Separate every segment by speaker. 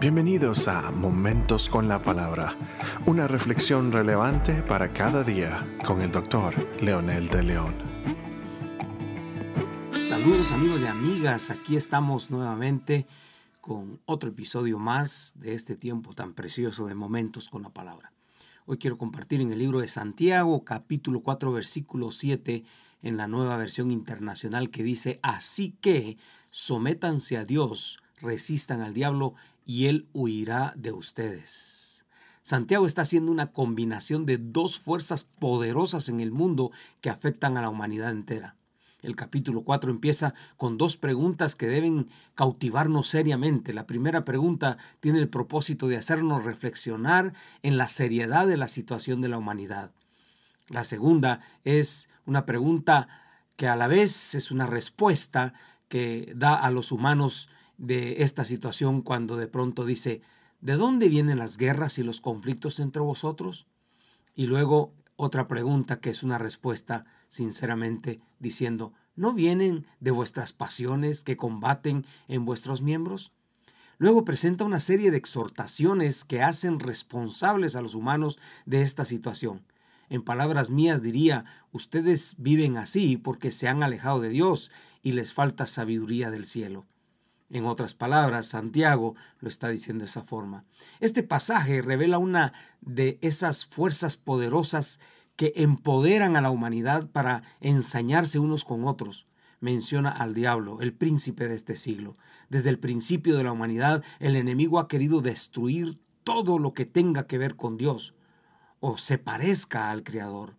Speaker 1: Bienvenidos a Momentos con la Palabra, una reflexión relevante para cada día con el doctor Leonel de León.
Speaker 2: Saludos amigos y amigas, aquí estamos nuevamente con otro episodio más de este tiempo tan precioso de Momentos con la Palabra. Hoy quiero compartir en el libro de Santiago, capítulo 4, versículo 7, en la nueva versión internacional que dice, así que sométanse a Dios, resistan al diablo y él huirá de ustedes. Santiago está haciendo una combinación de dos fuerzas poderosas en el mundo que afectan a la humanidad entera. El capítulo 4 empieza con dos preguntas que deben cautivarnos seriamente. La primera pregunta tiene el propósito de hacernos reflexionar en la seriedad de la situación de la humanidad. La segunda es una pregunta que a la vez es una respuesta que da a los humanos de esta situación cuando de pronto dice, ¿de dónde vienen las guerras y los conflictos entre vosotros? Y luego otra pregunta que es una respuesta sinceramente diciendo, ¿no vienen de vuestras pasiones que combaten en vuestros miembros? Luego presenta una serie de exhortaciones que hacen responsables a los humanos de esta situación. En palabras mías diría, ustedes viven así porque se han alejado de Dios y les falta sabiduría del cielo. En otras palabras, Santiago lo está diciendo de esa forma. Este pasaje revela una de esas fuerzas poderosas que empoderan a la humanidad para ensañarse unos con otros. Menciona al diablo, el príncipe de este siglo. Desde el principio de la humanidad, el enemigo ha querido destruir todo lo que tenga que ver con Dios o se parezca al Creador.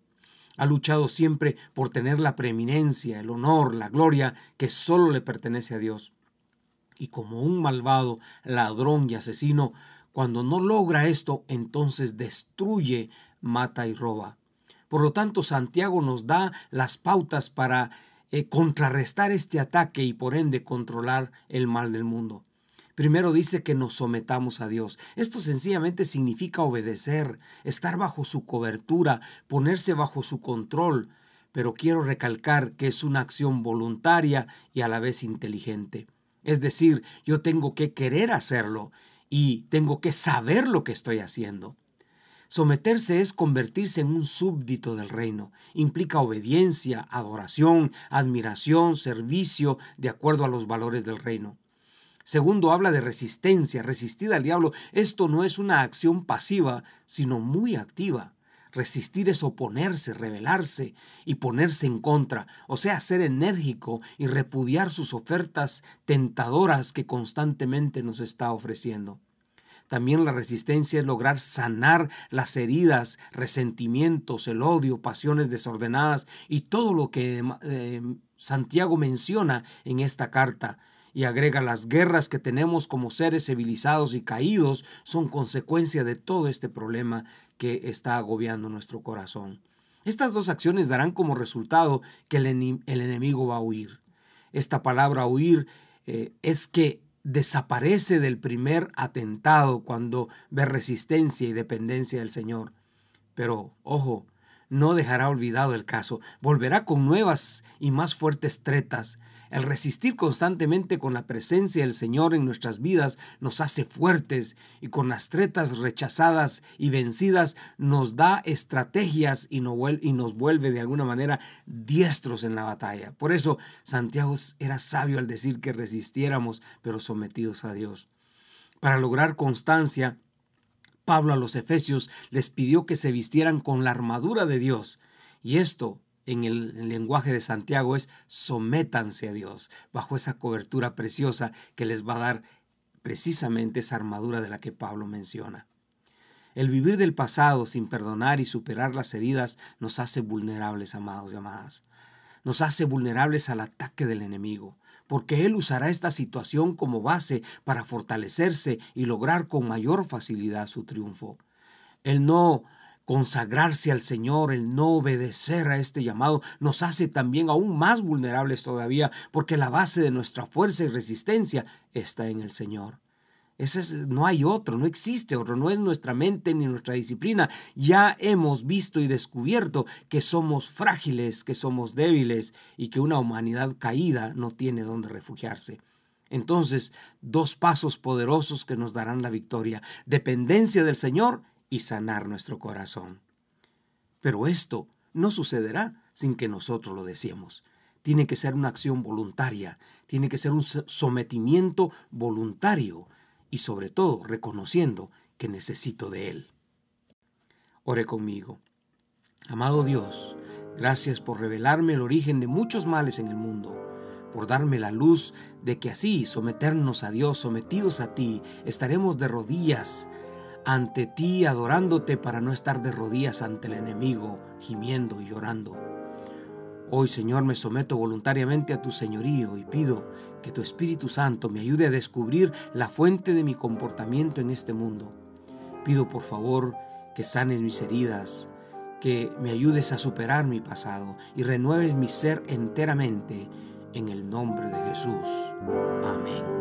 Speaker 2: Ha luchado siempre por tener la preeminencia, el honor, la gloria que solo le pertenece a Dios y como un malvado ladrón y asesino, cuando no logra esto, entonces destruye, mata y roba. Por lo tanto, Santiago nos da las pautas para eh, contrarrestar este ataque y por ende controlar el mal del mundo. Primero dice que nos sometamos a Dios. Esto sencillamente significa obedecer, estar bajo su cobertura, ponerse bajo su control. Pero quiero recalcar que es una acción voluntaria y a la vez inteligente. Es decir, yo tengo que querer hacerlo y tengo que saber lo que estoy haciendo. Someterse es convertirse en un súbdito del reino. Implica obediencia, adoración, admiración, servicio, de acuerdo a los valores del reino. Segundo, habla de resistencia, resistir al diablo. Esto no es una acción pasiva, sino muy activa. Resistir es oponerse, rebelarse y ponerse en contra, o sea, ser enérgico y repudiar sus ofertas tentadoras que constantemente nos está ofreciendo. También la resistencia es lograr sanar las heridas, resentimientos, el odio, pasiones desordenadas y todo lo que eh, Santiago menciona en esta carta y agrega las guerras que tenemos como seres civilizados y caídos son consecuencia de todo este problema que está agobiando nuestro corazón. Estas dos acciones darán como resultado que el, enemigo va a huir. Esta palabra huir eh, es que desaparece del primer atentado cuando ve resistencia y dependencia del Señor. Pero, ojo, no dejará olvidado el caso, volverá con nuevas y más fuertes tretas. El resistir constantemente con la presencia del Señor en nuestras vidas nos hace fuertes y con las tretas rechazadas y vencidas nos da estrategias y nos vuelve de alguna manera diestros en la batalla. Por eso Santiago era sabio al decir que resistiéramos pero sometidos a Dios. Para lograr constancia, Pablo a los Efesios les pidió que se vistieran con la armadura de Dios. Y esto, en el lenguaje de Santiago, es sométanse a Dios, bajo esa cobertura preciosa que les va a dar precisamente esa armadura de la que Pablo menciona. El vivir del pasado sin perdonar y superar las heridas nos hace vulnerables, amados y amadas. Nos hace vulnerables al ataque del enemigo porque Él usará esta situación como base para fortalecerse y lograr con mayor facilidad su triunfo. El no consagrarse al Señor, el no obedecer a este llamado, nos hace también aún más vulnerables todavía, porque la base de nuestra fuerza y resistencia está en el Señor no hay otro, no existe otro, no es nuestra mente ni nuestra disciplina. Ya hemos visto y descubierto que somos frágiles, que somos débiles y que una humanidad caída no tiene dónde refugiarse. Entonces, dos pasos poderosos que nos darán la victoria, dependencia del Señor y sanar nuestro corazón. Pero esto no sucederá sin que nosotros lo deseemos. Tiene que ser una acción voluntaria, tiene que ser un sometimiento voluntario y sobre todo reconociendo que necesito de Él. Ore conmigo. Amado Dios, gracias por revelarme el origen de muchos males en el mundo, por darme la luz de que así, someternos a Dios, sometidos a ti, estaremos de rodillas ante ti, adorándote para no estar de rodillas ante el enemigo, gimiendo y llorando. Hoy, Señor, me someto voluntariamente a tu señorío y pido que tu Espíritu Santo me ayude a descubrir la fuente de mi comportamiento en este mundo. Pido, por favor, que sanes mis heridas, que me ayudes a superar mi pasado y renueves mi ser enteramente en el nombre de Jesús. Amén.